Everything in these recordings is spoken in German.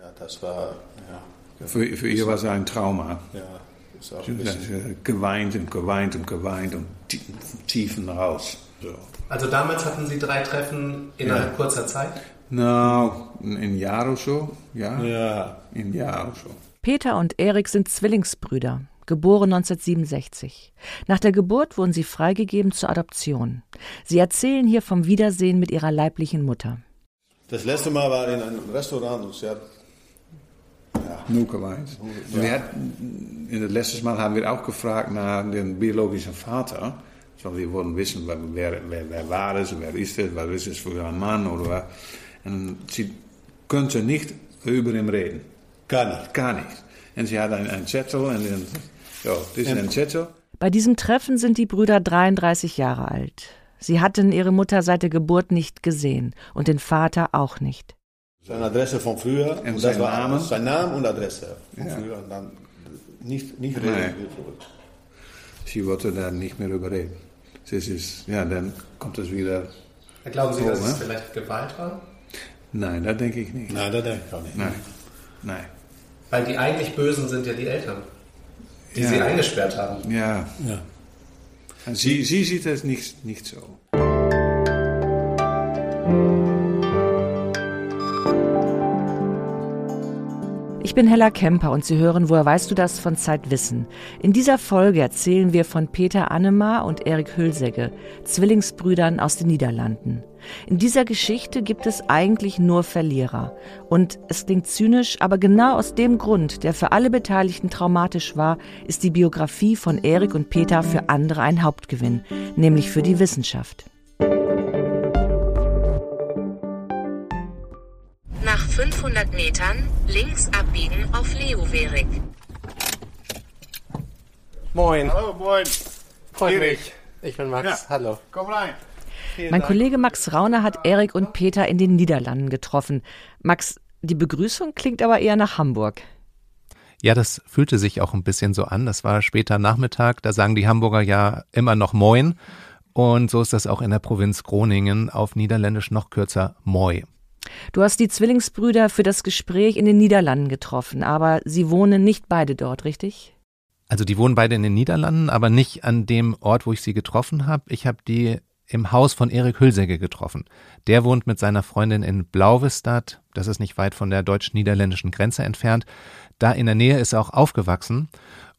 Ja, das war, ja. Für, für ihr war es ein Trauma. Ja, ist auch Sie ein bisschen. äh, geweint und geweint und geweint und tie- tiefen raus. So. Also damals hatten Sie drei Treffen innerhalb kurzer Zeit? Nou, een jaar of zo, ja. Ja, jaar of zo. Peter und Erik sind Zwillingsbrüder, geboren 1967. Nach der Geburt wurden sie freigegeben zur Adoption. Sie erzählen hier vom Wiedersehen mit ihrer leiblichen Mutter. das letzte Mal war in einem Restaurant und sie hat Nur geweint. Und wir hatten, in das letzte Mal haben wir auch gefragt nach dem biologischen Vater. So, wir wollten wissen, wer, wer, wer, wer war es, wer ist es, was ist es für ein Mann oder was. Und sie konnte nicht über ihn reden. gar nicht. Gar nicht. Und sie hat einen, Zettel und dann, ja, das ist ein Zettel. Bei diesem Treffen sind die Brüder 33 Jahre alt. Sie hatten ihre Mutter seit der Geburt nicht gesehen und den Vater auch nicht. Seine Adresse von früher. Und zijn das war Namen? Sein Name und Adresse von Ja. früher. Und dann nicht, nicht reden. Nee. Sie wollte da nicht mehr über reden. Das ist, ja, dann kommt es wieder. Glauben Sie, Oh, dass es ne? vielleicht Gewalt war? Nein, das denke ich nicht. Nein, das denke ich auch nicht. Nein, nein. Weil die eigentlich Bösen sind ja die Eltern, die Ja. Sie eingesperrt haben. Ja, Ja. sie, sie sieht es nicht, nicht so. Ich bin Hella Kemper und Sie hören Woher weißt du das von Zeitwissen. In dieser Folge erzählen wir von Peter Annemar und Erik Hülsegge, Zwillingsbrüdern aus den Niederlanden. In dieser Geschichte gibt es eigentlich nur Verlierer. Und es klingt zynisch, aber genau aus dem Grund, der für alle Beteiligten traumatisch war, ist die Biografie von Erik und Peter für andere ein Hauptgewinn, nämlich für die Wissenschaft. 500 Metern links abbiegen auf Leoverik. Moin, Hallo, moin. freut Erik. mich. Ich bin Max, Ja. hallo. Komm rein. Mein Kollege Max Rauner hat Erik und Peter in den Niederlanden getroffen. Max, die Begrüßung klingt aber eher nach Hamburg. Ja, das fühlte sich auch ein bisschen so an. Das war später Nachmittag, da sagen die Hamburger ja immer noch Moin. Und so ist das auch in der Provinz Groningen, auf Niederländisch noch kürzer Moi. Du hast die Zwillingsbrüder für das Gespräch in den Niederlanden getroffen, aber sie wohnen nicht beide dort, richtig? Also die wohnen beide in den Niederlanden, aber nicht an dem Ort, wo ich sie getroffen habe. Ich habe die im Haus von Erik Hülsegge getroffen. Der wohnt mit seiner Freundin in Blauvestad, das ist nicht weit von der deutsch-niederländischen Grenze entfernt. Da in der Nähe ist er auch aufgewachsen.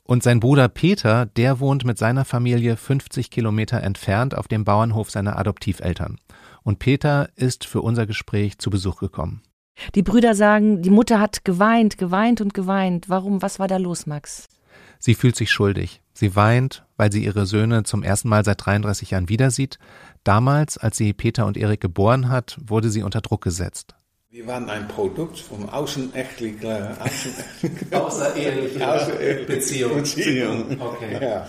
Und sein Bruder Peter, der wohnt mit seiner Familie 50 Kilometer entfernt auf dem Bauernhof seiner Adoptiveltern. Und Peter ist für unser Gespräch zu Besuch gekommen. Die Brüder sagen, die Mutter hat geweint, geweint und geweint. Warum? Was war da los, Max? Sie fühlt sich schuldig. Sie weint, weil sie ihre Söhne zum ersten Mal seit 33 Jahren wieder sieht. Damals, als sie Peter und Erik geboren hat, wurde sie unter Druck gesetzt. Wir waren ein Produkt vom außenechtlichen außenechtlichen Außereheliche Außereheliche Beziehung. Beziehung. Okay. Ja.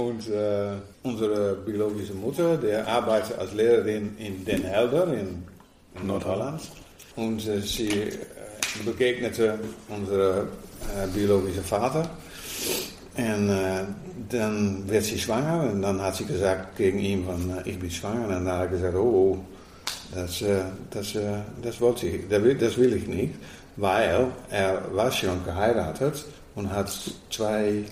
Und äh, unsere biologische Mutter, der arbeitet als Lehrerin in Den Helder in, in Nordholland. Und äh, sie äh, begegnete unserem äh, biologischen Vater. Und äh, dann werd sie schwanger und dann hat sie gesagt gegen ihn van, äh, ich bin schwanger. Und dann hat er gesagt, oh, ich, das, will, das will ich nicht, weil er war schon geheiratet und hat zwei,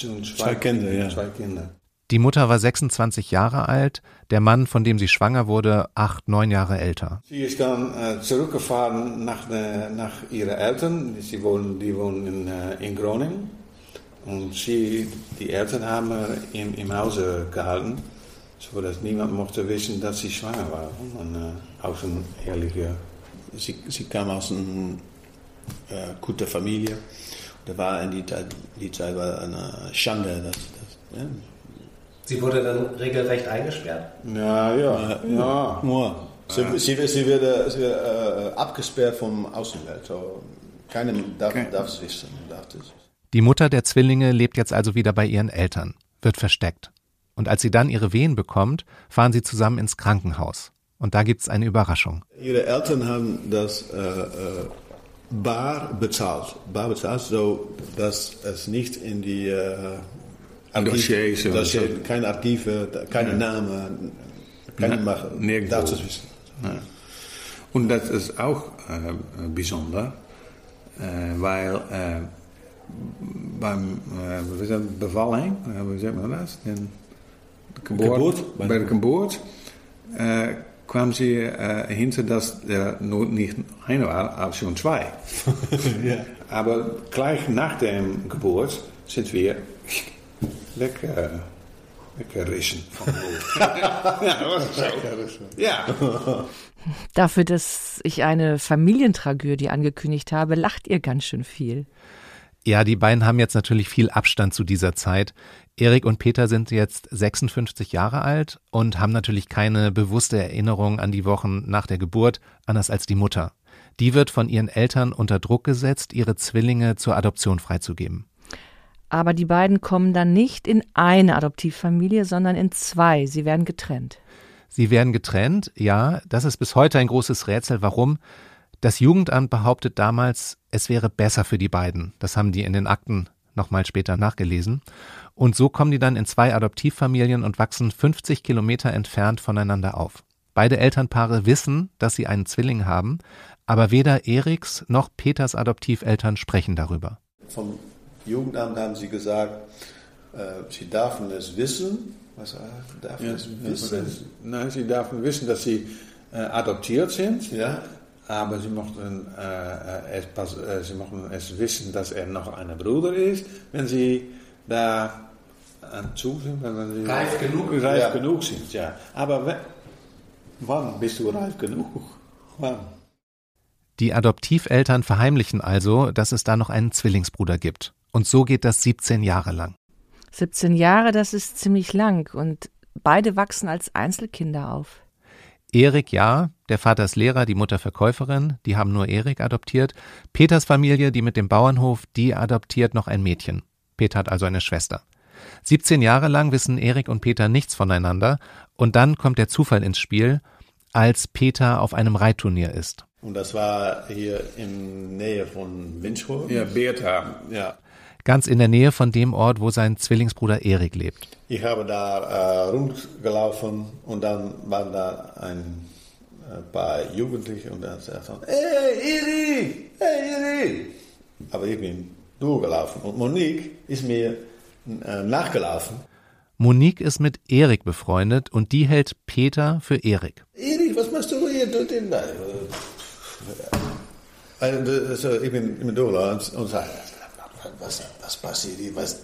schon Zwei Kinder, ja. Zwei Kinder. Die Mutter war 26 Jahre alt, der Mann, von dem sie schwanger wurde, acht, neun Jahre älter. Sie ist dann äh, zurückgefahren nach, de, nach ihren Eltern. Sie wohnen, die wohnen in, äh, in Groningen. Und sie, die Eltern haben im, im Hause gehalten, sodass niemand mochte wissen, dass sie schwanger war. Und, äh, aus een ehrliche Sie, sie kam aus einer äh, guten Familie. Da war in die Zeit, die Zeit war eine Schande. Das, das, ja. Sie wurde dann regelrecht eingesperrt. Ja, ja, ja. Ja. Sie, sie, sie wird, sie wird äh, abgesperrt vom Außenwelt. So, keiner darf, Okay. darf es wissen. Darf es. Die Mutter der Zwillinge lebt jetzt also wieder bei ihren Eltern, wird versteckt. Und als sie dann ihre Wehen bekommt, fahren sie zusammen ins Krankenhaus. Und da gibt's eine Überraschung. Ihre Eltern haben das äh, äh, bar bezahlt. Bar bezahlt, so dass es nicht in die äh, Dossiers Dossier, so. keine Archive, keine Namen, keine Na, Mache. nirgendwo. Darf es wissen. Und das ist auch äh, besonder, äh, weil äh, beim äh, Bevalling, äh, wie sagt man das? Den? Bei der Geburt kwam sie äh, hinter, dass der nur nicht eine war, aber schon zwei. ja. Aber gleich nach der Geburt sind wir weg, äh, weggerissen vom ja, das war so. Ja. Dafür, dass ich eine Familientragödie angekündigt habe, lacht ihr ganz schön viel. Ja, die beiden haben jetzt natürlich viel Abstand zu dieser Zeit. Erik und Peter sind jetzt 56 Jahre alt und haben natürlich keine bewusste Erinnerung an die Wochen nach der Geburt, anders als die Mutter. Die wird von ihren Eltern unter Druck gesetzt, ihre Zwillinge zur Adoption freizugeben. Aber die beiden kommen dann nicht in eine Adoptivfamilie, sondern in zwei. Sie werden getrennt. Sie werden getrennt, ja, das ist bis heute ein großes Rätsel. Warum? Das Jugendamt behauptet damals, es wäre besser für die beiden. Das haben die in den Akten nochmal später nachgelesen. Und so kommen die dann in zwei Adoptivfamilien und wachsen 50 Kilometer entfernt voneinander auf. Beide Elternpaare wissen, dass sie einen Zwilling haben, aber weder Eriks noch Peters Adoptiveltern sprechen darüber. Vom Jugendamt haben sie gesagt, äh, sie dürfen es wissen. Was äh, darf Ja, es wissen? Nein, sie dürfen wissen, dass sie äh, adoptiert sind. Ja, Aber sie mochten, äh, es, pas- äh, sie mochten es wissen, dass er noch ein Bruder ist, wenn sie da an zu sind. Wenn sie Reif genug? Reif Ja. genug sind, ja. Aber wann bist du reif genug? Wann? Die Adoptiveltern verheimlichen also, dass es da noch einen Zwillingsbruder gibt. Und so geht das 17 Jahre lang. 17 Jahre, das ist ziemlich lang und beide wachsen als Einzelkinder auf. Erik ja, der Vater ist Lehrer, die Mutter Verkäuferin, die haben nur Erik adoptiert. Peters Familie, die mit dem Bauernhof, die adoptiert noch ein Mädchen. Peter hat also eine Schwester. 17 Jahre lang wissen Erik und Peter nichts voneinander und dann kommt der Zufall ins Spiel, als Peter auf einem Reitturnier ist. und das war hier in Nähe von Winschhoek. Ja, Beerta. Ja. Ganz in der Nähe von dem Ort, wo sein Zwillingsbruder Erik lebt. Ich habe da äh, rumgelaufen und dann waren da ein äh, paar Jugendliche und dann sagt er, hey Erik, hey Erik. Aber ich bin durchgelaufen und Monique ist mir nachgelaufen. Monique ist mit Erik befreundet und die hält Peter für Erik. Erik, was machst du hier? Du, den, also, also, ich bin, ich bin durchgelaufen und sage, was, was passiert hier? Was,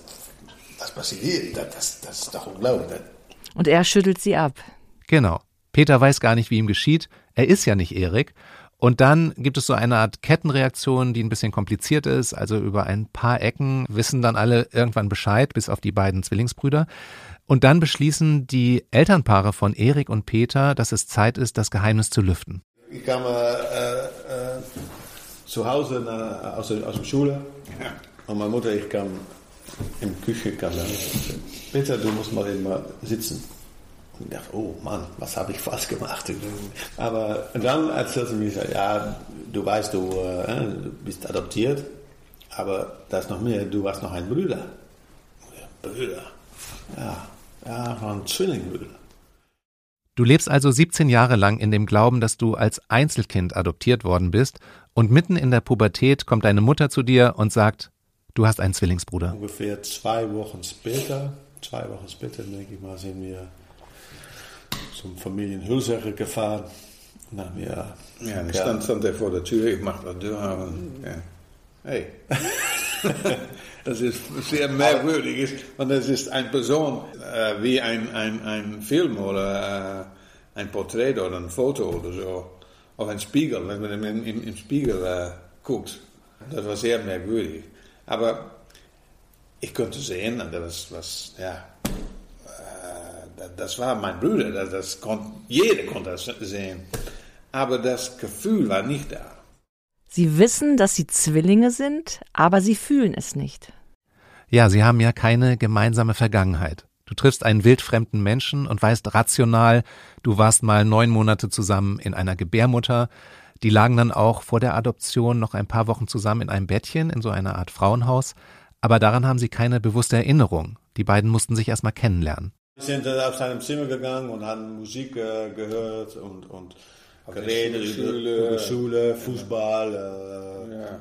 was passiert hier? Das, das, das ist doch unglaublich. Und er schüttelt sie ab. Genau. Peter weiß gar nicht, wie ihm geschieht. Er ist ja nicht Erik. Und dann gibt es so eine Art Kettenreaktion, die ein bisschen kompliziert ist. Also über ein paar Ecken wissen dann alle irgendwann Bescheid, bis auf die beiden Zwillingsbrüder. Und dann beschließen die Elternpaare von Erik und Peter, dass es Zeit ist, das Geheimnis zu lüften. Ich kam äh, äh, zu Hause nach, aus, der, aus der Schule und meine Mutter, ich kam in die Küche, kam dann, Peter, du musst mal eben mal sitzen. Und ich dachte, oh Mann, was habe ich falsch gemacht? Aber dann erzählte sie mir, ja, du weißt, du, äh, du bist adoptiert, aber da ist noch mehr, du hast noch einen Bruder. Ja, Bruder? Ja, ja, noch einen Zwillingbruder. Du lebst also 17 Jahre lang in dem Glauben, dass du als Einzelkind adoptiert worden bist und mitten in der Pubertät kommt deine Mutter zu dir und sagt, du hast einen Zwillingsbruder. Ungefähr zwei Wochen später, zwei Wochen später, denke ich mal, sind wir zum Familienhülsacher gefahren. Dann haben wir, Ja, dan stand, stand er vor der Tür, ich mach die Tür und, ja. Hey. das ist sehr merkwürdig, und es ist eine Person äh, wie ein, ein, ein Film oder äh, ein Porträt oder ein Foto oder so, auf ein Spiegel, wenn man im, im, im Spiegel äh, guckt. Das war sehr merkwürdig. Aber ich konnte sehen, und das was, ja, das war mein Bruder, das, das kon, jeder konnte das sehen. Aber das Gefühl war nicht da. Sie wissen, dass sie Zwillinge sind, aber sie fühlen es nicht. Ja, sie haben ja keine gemeinsame Vergangenheit. Du triffst einen wildfremden Menschen und weißt rational, du warst mal neun Monate zusammen in einer Gebärmutter. Die lagen dann auch vor der Adoption noch ein paar Wochen zusammen in einem Bettchen, in so einer Art Frauenhaus. Aber daran haben sie keine bewusste Erinnerung. Die beiden mussten sich erstmal kennenlernen. Wir sind auf seinem Zimmer gegangen und haben Musik äh, gehört und, und Geräte, Schule. über Schule, Fußball. Äh, Ja.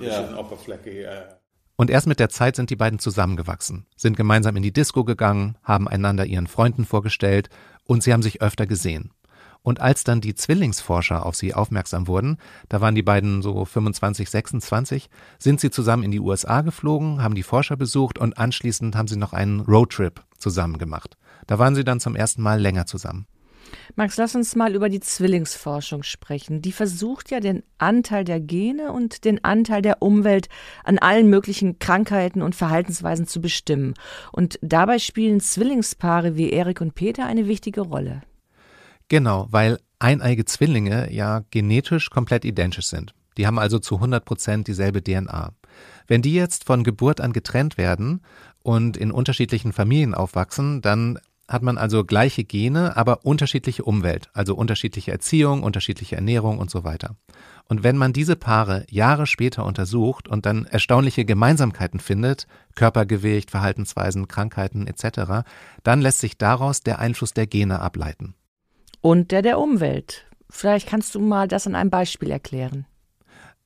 Ja. Bisschen Oberfläche, ja. Und erst mit der Zeit sind die beiden zusammengewachsen, sind gemeinsam in die Disco gegangen, haben einander ihren Freunden vorgestellt und sie haben sich öfter gesehen. Und als dann die Zwillingsforscher auf sie aufmerksam wurden, da waren die beiden so 25, 26, sind sie zusammen in die USA geflogen, haben die Forscher besucht und anschließend haben sie noch einen Roadtrip zusammen gemacht. Da waren sie dann zum ersten Mal länger zusammen. Max, lass uns mal über die Zwillingsforschung sprechen. Die versucht ja den Anteil der Gene und den Anteil der Umwelt an allen möglichen Krankheiten und Verhaltensweisen zu bestimmen. Und dabei spielen Zwillingspaare wie Erik und Peter eine wichtige Rolle. Genau, weil eineige Zwillinge ja genetisch komplett identisch sind. Die haben also zu 100 Prozent dieselbe DNA. Wenn die jetzt von Geburt an getrennt werden und in unterschiedlichen Familien aufwachsen, dann hat man also gleiche Gene, aber unterschiedliche Umwelt, also unterschiedliche Erziehung, unterschiedliche Ernährung und so weiter. Und wenn man diese Paare Jahre später untersucht und dann erstaunliche Gemeinsamkeiten findet, Körpergewicht, Verhaltensweisen, Krankheiten etc., dann lässt sich daraus der Einfluss der Gene ableiten. Und der der Umwelt. Vielleicht kannst du mal das an einem Beispiel erklären.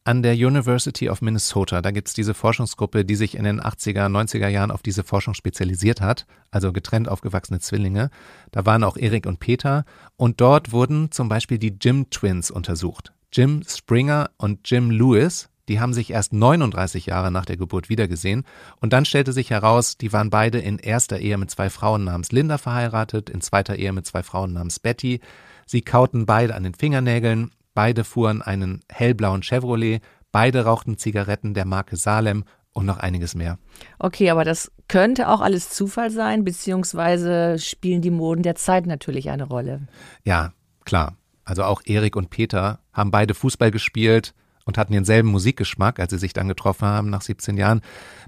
An der University of Minnesota, da gibt's diese Forschungsgruppe, die sich in den 80er, 90er Jahren auf diese Forschung spezialisiert hat, also getrennt aufgewachsene Zwillinge. Da waren auch Erik und Peter und dort wurden zum Beispiel die Jim Twins untersucht. Jim Springer und Jim Lewis, die haben sich erst 39 Jahre nach der Geburt wiedergesehen und dann stellte sich heraus, die waren beide in erster Ehe mit zwei Frauen namens Linda verheiratet, in zweiter Ehe mit zwei Frauen namens Betty. Sie kauten beide an den Fingernägeln, beide fuhren einen hellblauen Chevrolet, beide rauchten Zigaretten der Marke Salem und noch einiges mehr. Okay, aber das könnte auch alles Zufall sein, beziehungsweise spielen die Moden der Zeit natürlich eine Rolle. Ja, klar. Also auch Erik und Peter haben beide Fußball gespielt und hatten denselben Musikgeschmack, als sie sich dann getroffen haben nach 17 Jahren.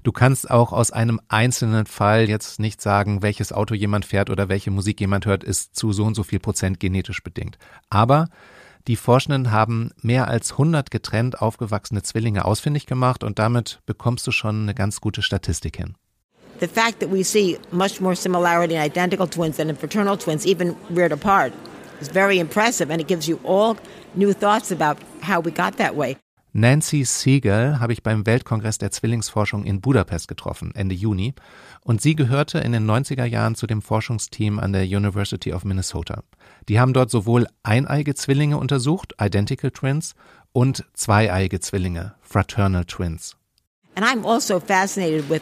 Du kannst auch aus einem einzelnen Fall jetzt nicht sagen, welches Auto jemand fährt oder welche Musik jemand hört, ist zu so und so viel Prozent genetisch bedingt. Aber die Forschenden haben mehr als 100 getrennt aufgewachsene Zwillinge ausfindig gemacht und damit bekommst du schon eine ganz gute Statistik hin. The fact that we see much more similarity in identical twins than in fraternal twins, even reared apart, is very impressive, and it gives you all new thoughts about how we got that way. Nancy Siegel habe ich beim Weltkongress der Zwillingsforschung in Budapest getroffen, Ende Juni. Und sie gehörte in den 90er Jahren zu dem Forschungsteam an der University of Minnesota. Die haben dort sowohl eineige Zwillinge untersucht, Identical Twins, und zweieige Zwillinge, Fraternal Twins. And I'm also fascinated with,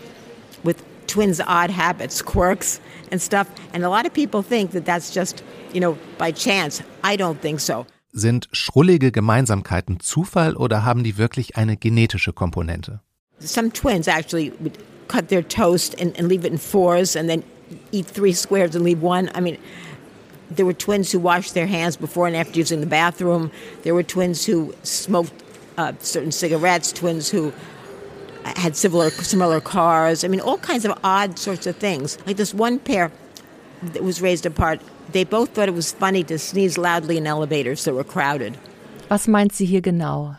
with twins' odd habits, quirks, and stuff. And a lot of people think that that's just, you know, by chance. I don't think so. Sind schrullige Gemeinsamkeiten Zufall oder haben die wirklich eine genetische Komponente? Some twins actually would cut their toast and, and leave it in fours and then eat three squares and leave one. I mean, there were twins who washed their hands before and after using the bathroom. There were twins who smoked uh, certain cigarettes, twins who had similar, similar cars. I mean, all kinds of odd sorts of things. Like this one pair that was raised apart, they both thought it was funny to sneeze loudly in elevators that were crowded. Was meint sie hier genau?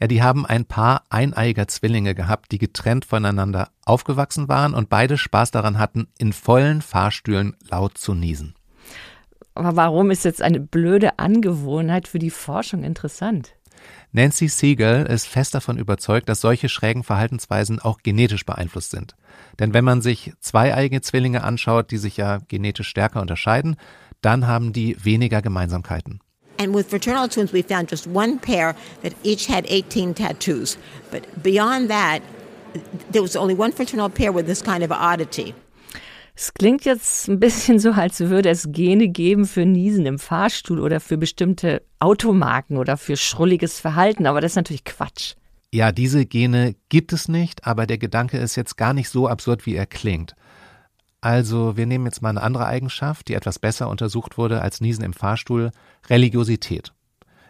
Ja, die haben ein paar eineiger Zwillinge gehabt, die getrennt voneinander aufgewachsen waren und beide Spaß daran hatten, in vollen Fahrstühlen laut zu niesen. Aber warum ist jetzt eine blöde Angewohnheit für die Forschung interessant? Nancy Siegel ist fest davon überzeugt, dass solche schrägen Verhaltensweisen auch genetisch beeinflusst sind. Denn wenn man sich zweieige Zwillinge anschaut, die sich ja genetisch stärker unterscheiden, dann haben die weniger Gemeinsamkeiten. And with fraternal twins, we found just one pair that each had 18 tattoos. But beyond that, there was only one fraternal pair with this kind of oddity. Es klingt jetzt ein bisschen so, als würde es Gene geben für Niesen im Fahrstuhl oder für bestimmte Automarken oder für schrulliges Verhalten, aber das ist natürlich Quatsch. Ja, diese Gene gibt es nicht, aber der Gedanke ist jetzt gar nicht so absurd, wie er klingt. Also, wir nehmen jetzt mal eine andere Eigenschaft, die etwas besser untersucht wurde als Niesen im Fahrstuhl, Religiosität.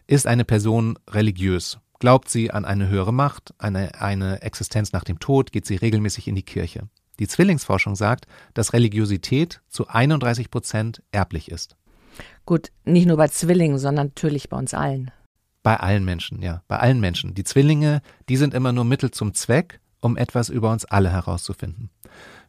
Ist eine Person religiös? Glaubt sie an eine höhere Macht, eine, eine Existenz nach dem Tod? Geht sie regelmäßig in die Kirche? Die Zwillingsforschung sagt, dass Religiosität zu 31 Prozent erblich ist. Gut, nicht nur bei Zwillingen, sondern natürlich bei uns allen. Bei allen Menschen, ja, bei allen Menschen. Die Zwillinge, die sind immer nur Mittel zum Zweck um etwas über uns alle herauszufinden.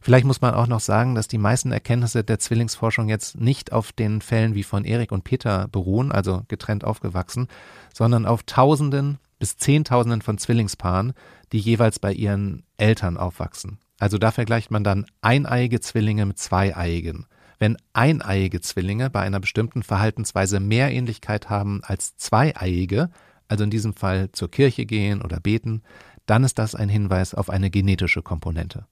Vielleicht muss man auch noch sagen, dass die meisten Erkenntnisse der Zwillingsforschung jetzt nicht auf den Fällen wie von Erik und Peter beruhen, also getrennt aufgewachsen, sondern auf Tausenden bis Zehntausenden von Zwillingspaaren, die jeweils bei ihren Eltern aufwachsen. Also da vergleicht man dann eineiige Zwillinge mit zweieiigen. Wenn eineiige Zwillinge bei einer bestimmten Verhaltensweise mehr Ähnlichkeit haben als zweieiige, also in diesem Fall zur Kirche gehen oder beten, dann ist das ein Hinweis auf eine genetische Komponente.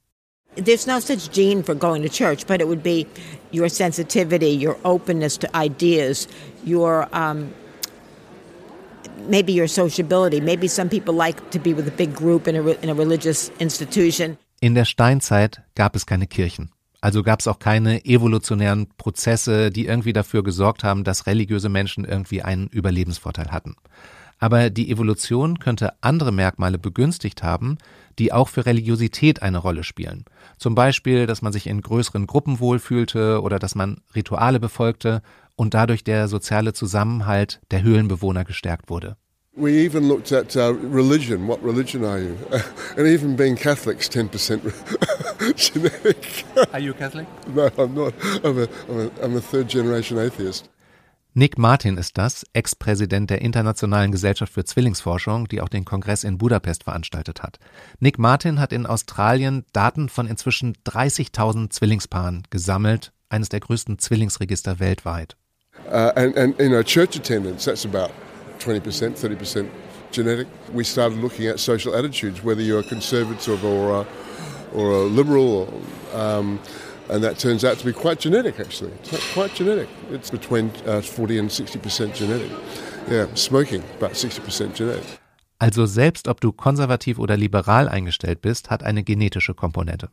There's no such gene for going to church, but it would be your sensitivity, your openness to ideas, your um, maybe your sociability. Maybe some people like to be with a big group in a, in a religious institution. In der Steinzeit gab es keine Kirchen. Also gab es auch keine evolutionären Prozesse, die irgendwie dafür gesorgt haben, dass religiöse Menschen irgendwie einen Überlebensvorteil hatten. Aber die Evolution könnte andere Merkmale begünstigt haben, die auch für Religiosität eine Rolle spielen. Zum Beispiel, dass man sich in größeren Gruppen wohlfühlte oder dass man Rituale befolgte und dadurch der soziale Zusammenhalt der Höhlenbewohner gestärkt wurde. We even looked at uh, religion. What religion are you? and even being Catholics, 10% genetic. Are you Catholic? No, I'm not. I'm a, I'm a, I'm a third generation atheist. Nick Martin ist das, Ex-Präsident der Internationalen Gesellschaft für Zwillingsforschung, die auch den Kongress in Budapest veranstaltet hat. Nick Martin hat in Australien Daten von inzwischen 30.000 Zwillingspaaren gesammelt, eines der größten Zwillingsregister weltweit. Uh, and, and you know, church attendance, that's about 20%, 30% genetic. We started looking at social attitudes, whether you're a conservative or a, or a liberal. Or, um, and that turns out to be quite genetic, actually. It's quite genetic. It's between uh, 40 and 60% genetic. Yeah, smoking, about 60% genetic. Also selbst ob du konservativ oder liberal eingestellt bist, hat eine genetische Komponente.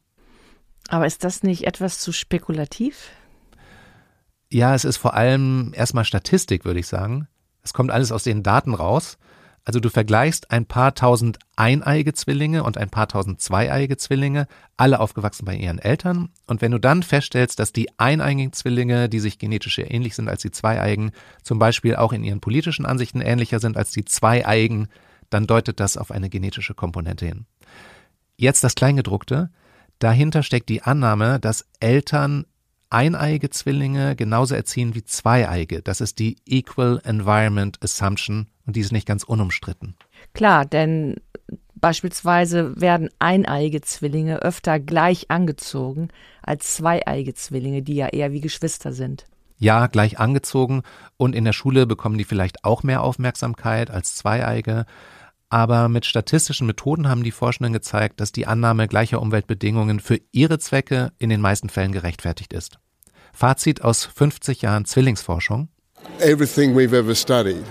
Aber ist das nicht etwas zu spekulativ? Ja, es ist vor allem erstmal Statistik, würde ich sagen. Es kommt alles aus den Daten raus. Also du vergleichst ein paar tausend eineiige Zwillinge und ein paar tausend zweieiige Zwillinge, alle aufgewachsen bei ihren Eltern. Und wenn du dann feststellst, dass die eineiigen Zwillinge, die sich genetisch sehr ähnlich sind als die zweieigen, zum Beispiel auch in ihren politischen Ansichten ähnlicher sind als die zweieigen, dann deutet das auf eine genetische Komponente hin. Jetzt das Kleingedruckte. Dahinter steckt die Annahme, dass Eltern eineige Zwillinge genauso erziehen wie zweieige. Das ist die Equal Environment Assumption und die ist nicht ganz unumstritten. Klar, denn beispielsweise werden eineige Zwillinge öfter gleich angezogen als zweieige Zwillinge, die ja eher wie Geschwister sind. Ja, gleich angezogen und in der Schule bekommen die vielleicht auch mehr Aufmerksamkeit als zweieige. Aber mit statistischen Methoden haben die Forschenden gezeigt, dass die Annahme gleicher Umweltbedingungen für ihre Zwecke in den meisten Fällen gerechtfertigt ist. Fazit aus 50 Jahren Zwillingsforschung. Everything we've ever studied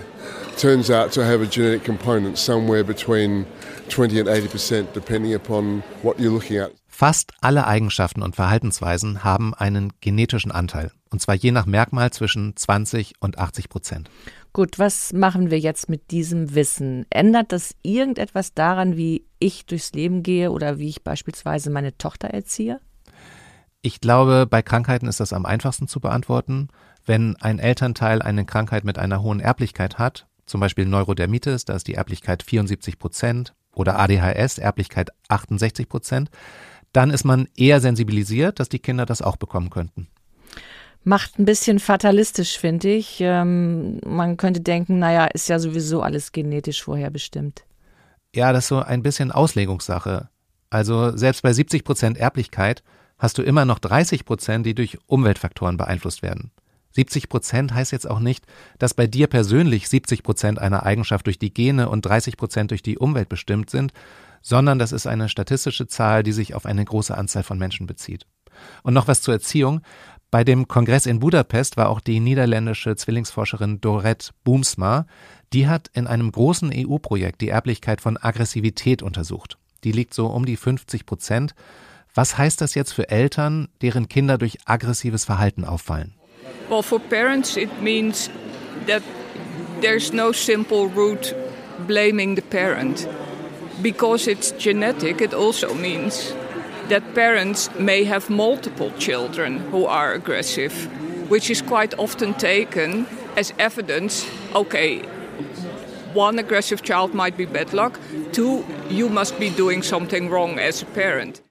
turns out to have a genetic component somewhere between 20 and 80 percent, depending upon what you're looking at. Fast alle Eigenschaften und Verhaltensweisen haben einen genetischen Anteil, und zwar je nach Merkmal zwischen 20 und 80 Prozent. Gut, was machen wir jetzt mit diesem Wissen? Ändert das irgendetwas daran, wie ich durchs Leben gehe oder wie ich beispielsweise meine Tochter erziehe? Ich glaube, bei Krankheiten ist das am einfachsten zu beantworten. Wenn ein Elternteil eine Krankheit mit einer hohen Erblichkeit hat, zum Beispiel Neurodermitis, da ist die Erblichkeit 74 Prozent, oder ADHS, Erblichkeit 68 Prozent, dann ist man eher sensibilisiert, dass die Kinder das auch bekommen könnten macht ein bisschen fatalistisch, finde ich. Ähm, man könnte denken, naja, ist ja sowieso alles genetisch vorherbestimmt. Ja, das ist so ein bisschen Auslegungssache. Also selbst bei 70 Prozent Erblichkeit hast du immer noch 30 Prozent, die durch Umweltfaktoren beeinflusst werden. 70 Prozent heißt jetzt auch nicht, dass bei dir persönlich 70 Prozent einer Eigenschaft durch die Gene und 30 Prozent durch die Umwelt bestimmt sind, sondern das ist eine statistische Zahl, die sich auf eine große Anzahl von Menschen bezieht. Und noch was zur Erziehung. Bei dem Kongress in Budapest war auch die niederländische Zwillingsforscherin Dorette Boomsma. Die hat in einem großen EU-Projekt die Erblichkeit von Aggressivität untersucht. Die liegt so um die 50 Prozent. Was heißt das jetzt für Eltern, deren Kinder durch aggressives Verhalten auffallen? Well, for parents it means that there's no simple route blaming the parent. Because it's genetic, it also means that parents may have multiple children who are aggressive, which is quite often taken as evidence okay, one aggressive child might be bad luck. Two, you must be doing something wrong as a parent.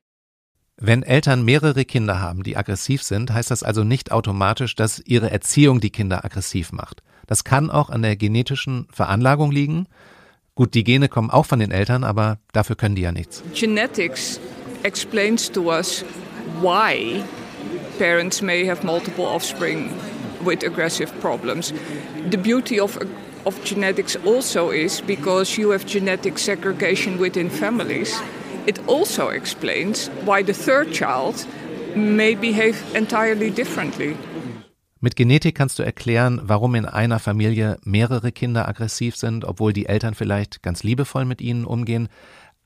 Wenn Eltern mehrere Kinder haben, die aggressiv sind, heißt das also nicht automatisch, dass ihre Erziehung die Kinder aggressiv macht. Das kann auch an der genetischen Veranlagung liegen. Gut, die Gene kommen auch von den Eltern, aber dafür können die ja nichts. Genetics explains to us why parents may have multiple offspring with aggressive problems. The beauty of of genetics also is because you have genetic segregation within families. It also explains why the third child may behave entirely differently. Mit Genetik kannst du erklären, warum in einer Familie mehrere Kinder aggressiv sind, obwohl die Eltern vielleicht ganz liebevoll mit ihnen umgehen.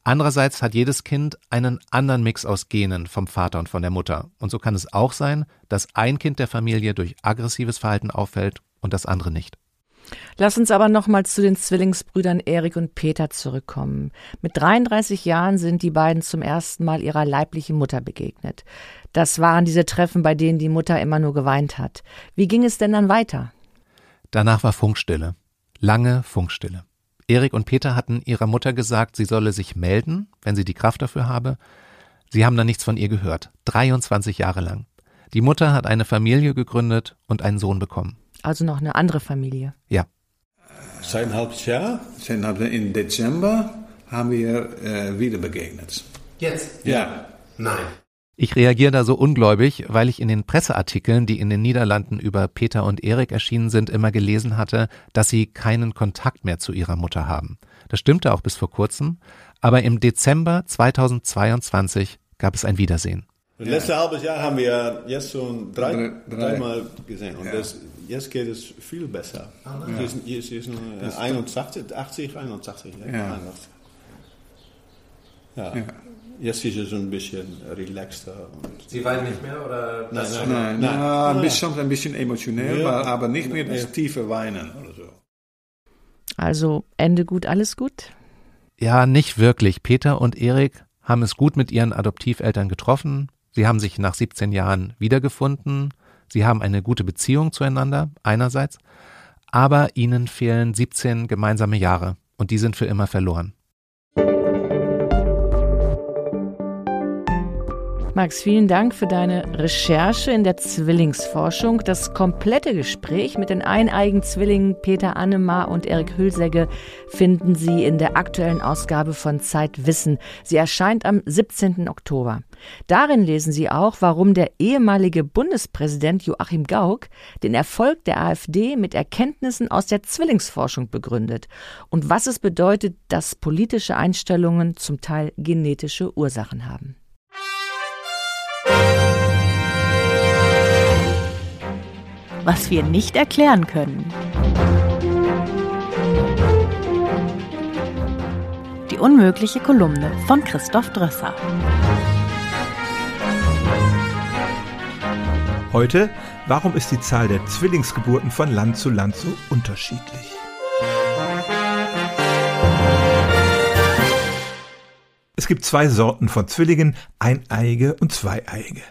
Andererseits hat jedes Kind einen anderen Mix aus Genen vom Vater und von der Mutter. Und so kann es auch sein, dass ein Kind der Familie durch aggressives Verhalten auffällt und das andere nicht. Lass uns aber nochmal zu den Zwillingsbrüdern Erik und Peter zurückkommen. Mit 33 Jahren sind die beiden zum ersten Mal ihrer leiblichen Mutter begegnet. Das waren diese Treffen, bei denen die Mutter immer nur geweint hat. Wie ging es denn dann weiter? Danach war Funkstille. Lange Funkstille. Erik und Peter hatten ihrer Mutter gesagt, sie solle sich melden, wenn sie die Kraft dafür habe. Sie haben dann nichts von ihr gehört. 23 Jahre lang. Die Mutter hat eine Familie gegründet und einen Sohn bekommen. Also noch eine andere Familie. Ja. Seit ein halbes Jahr, im Dezember, haben wir äh, wieder begegnet. Jetzt? Ja. Nein. Ich reagiere da so ungläubig, weil ich in den Presseartikeln, die in den Niederlanden über Peter und Erik erschienen sind, immer gelesen hatte, dass sie keinen Kontakt mehr zu ihrer Mutter haben. Das stimmte auch bis vor kurzem, aber im Dezember 2022 gab es ein Wiedersehen. Das letzte halbes Jahr haben wir jetzt schon drei, drei. dreimal gesehen und das, jetzt geht es viel besser. Ah, ja. Sie ist, sie ist 81, 80, 81. Ja. Ja. Jetzt ist es ein bisschen relaxter. Sie weint nicht mehr? Oder nein, nein, nein, nein. nein. Ein bisschen, ein bisschen emotionell, ja. aber nicht mehr das tiefe Weinen oder so. Also Ende gut, alles gut? Ja, nicht wirklich. Peter und Erik haben es gut mit ihren Adoptiveltern getroffen. Sie haben sich nach 17 Jahren wiedergefunden. Sie haben eine gute Beziehung zueinander, einerseits. Aber ihnen fehlen 17 gemeinsame Jahre und die sind für immer verloren. Max, vielen Dank für deine Recherche in der Zwillingsforschung. Das komplette Gespräch mit den eineigen Zwillingen Peter Annemar und Erik Hülsegge finden Sie in der aktuellen Ausgabe von Zeit Wissen. Sie erscheint am 17. Oktober. Darin lesen Sie auch, warum der ehemalige Bundespräsident Joachim Gauck den Erfolg der AfD mit Erkenntnissen aus der Zwillingsforschung begründet und was es bedeutet, dass politische Einstellungen zum Teil genetische Ursachen haben. Was wir nicht erklären können. Die unmögliche Kolumne von Christoph Drösser. Heute, warum ist die Zahl der Zwillingsgeburten von Land zu Land so unterschiedlich? Es gibt zwei Sorten von Zwillingen, Eineige und Zweieige.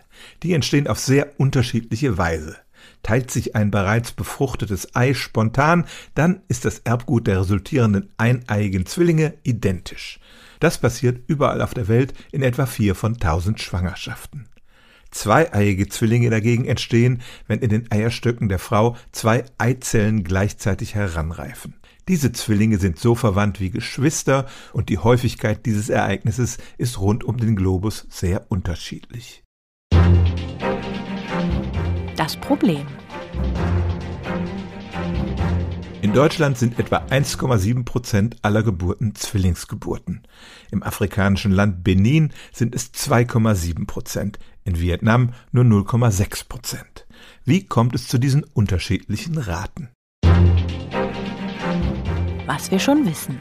Die entstehen auf sehr unterschiedliche Weise. Teilt sich ein bereits befruchtetes Ei spontan, dann ist das Erbgut der resultierenden eineigen Zwillinge identisch. Das passiert überall auf der Welt in etwa vier von tausend Schwangerschaften. Zweieiige Zwillinge dagegen entstehen, wenn in den Eierstöcken der Frau zwei Eizellen gleichzeitig heranreifen. Diese Zwillinge sind so verwandt wie Geschwister und die Häufigkeit dieses Ereignisses ist rund um den Globus sehr unterschiedlich. Das Problem. In Deutschland sind etwa 1,7 Prozent aller Geburten Zwillingsgeburten. Im afrikanischen Land Benin sind es 2,7 Prozent, in Vietnam nur 0,6 Prozent. Wie kommt es zu diesen unterschiedlichen Raten? was wir schon wissen.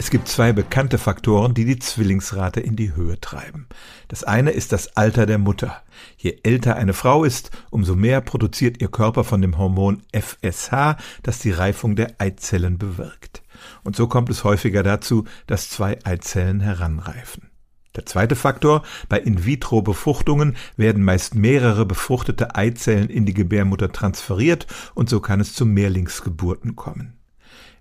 Es gibt zwei bekannte Faktoren, die die Zwillingsrate in die Höhe treiben. Das eine ist das Alter der Mutter. Je älter eine Frau ist, umso mehr produziert ihr Körper von dem Hormon FSH, das die Reifung der Eizellen bewirkt. Und so kommt es häufiger dazu, dass zwei Eizellen heranreifen. Der zweite Faktor, bei In-vitro-Befruchtungen werden meist mehrere befruchtete Eizellen in die Gebärmutter transferiert und so kann es zu Mehrlingsgeburten kommen.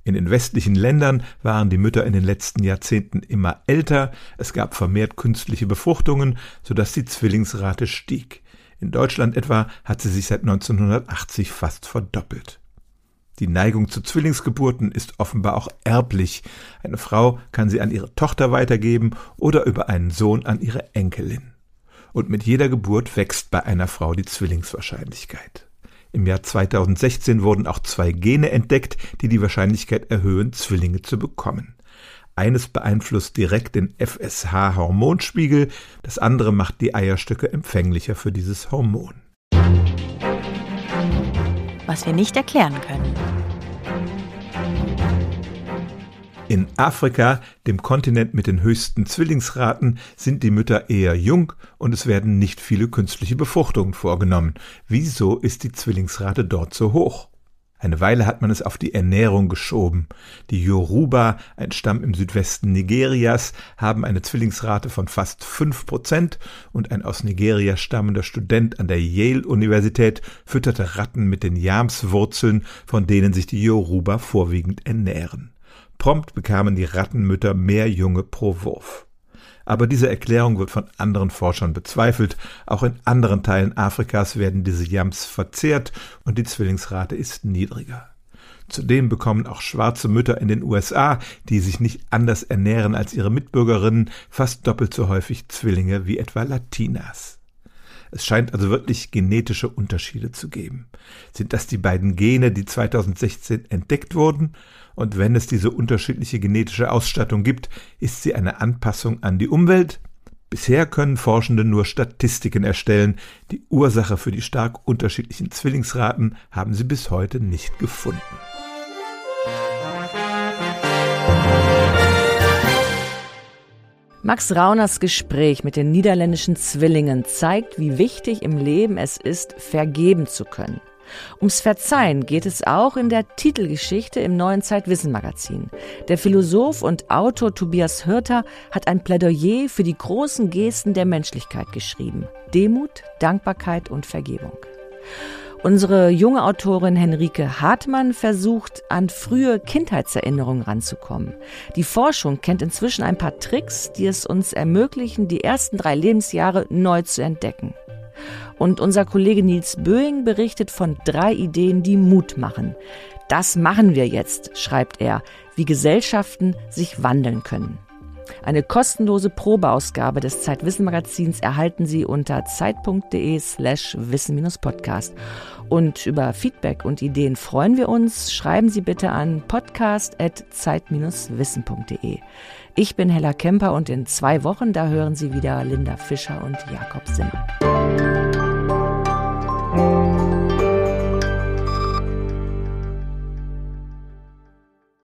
In den westlichen Ländern waren die Mütter in den letzten Jahrzehnten immer älter, es gab vermehrt künstliche Befruchtungen, sodass die Zwillingsrate stieg. In Deutschland etwa hat sie sich seit 1980 fast verdoppelt. Die Neigung zu Zwillingsgeburten ist offenbar auch erblich. Eine Frau kann sie an ihre Tochter weitergeben oder über einen Sohn an ihre Enkelin. Und mit jeder Geburt wächst bei einer Frau die Zwillingswahrscheinlichkeit. Im Jahr 2016 wurden auch zwei Gene entdeckt, die die Wahrscheinlichkeit erhöhen, Zwillinge zu bekommen. Eines beeinflusst direkt den FSH-Hormonspiegel, das andere macht die Eierstöcke empfänglicher für dieses Hormon. Was wir nicht erklären können. In Afrika, dem Kontinent mit den höchsten Zwillingsraten, sind die Mütter eher jung und es werden nicht viele künstliche Befruchtungen vorgenommen. Wieso ist die Zwillingsrate dort so hoch? Eine Weile hat man es auf die Ernährung geschoben. Die Yoruba, ein Stamm im Südwesten Nigerias, haben eine Zwillingsrate von fast fünf Prozent und ein aus Nigeria stammender Student an der Yale-Universität fütterte Ratten mit den Yamswurzeln, von denen sich die Yoruba vorwiegend ernähren. Prompt bekamen die Rattenmütter mehr Junge pro Wurf. Aber diese Erklärung wird von anderen Forschern bezweifelt. Auch in anderen Teilen Afrikas werden diese Yams verzehrt und die Zwillingsrate ist niedriger. Zudem bekommen auch schwarze Mütter in den USA, die sich nicht anders ernähren als ihre Mitbürgerinnen, fast doppelt so häufig Zwillinge wie etwa Latinas. Es scheint also wirklich genetische Unterschiede zu geben. Sind das die beiden Gene, die 2016 entdeckt wurden? Und wenn es diese unterschiedliche genetische Ausstattung gibt, ist sie eine Anpassung an die Umwelt? Bisher können Forschende nur Statistiken erstellen. Die Ursache für die stark unterschiedlichen Zwillingsraten haben sie bis heute nicht gefunden. Max Rauners Gespräch mit den niederländischen Zwillingen zeigt, wie wichtig im Leben es ist, vergeben zu können. Ums Verzeihen geht es auch in der Titelgeschichte im neuen Zeitwissen-Magazin. Der Philosoph und Autor Tobias Hürter hat ein Plädoyer für die großen Gesten der Menschlichkeit geschrieben. Demut, Dankbarkeit und Vergebung. Unsere junge Autorin Henrike Hartmann versucht, an frühe Kindheitserinnerungen ranzukommen. Die Forschung kennt inzwischen ein paar Tricks, die es uns ermöglichen, die ersten drei Lebensjahre neu zu entdecken. Und unser Kollege Nils Böing berichtet von drei Ideen, die Mut machen. Das machen wir jetzt, schreibt er, wie Gesellschaften sich wandeln können. Eine kostenlose Probeausgabe des Zeitwissen-Magazins erhalten Sie unter zeit.de slash wissen-podcast. Und über Feedback und Ideen freuen wir uns. Schreiben Sie bitte an podcast.zeit-wissen.de. Ich bin Hella Kemper und in zwei Wochen, da hören Sie wieder Linda Fischer und Jakob Simmer.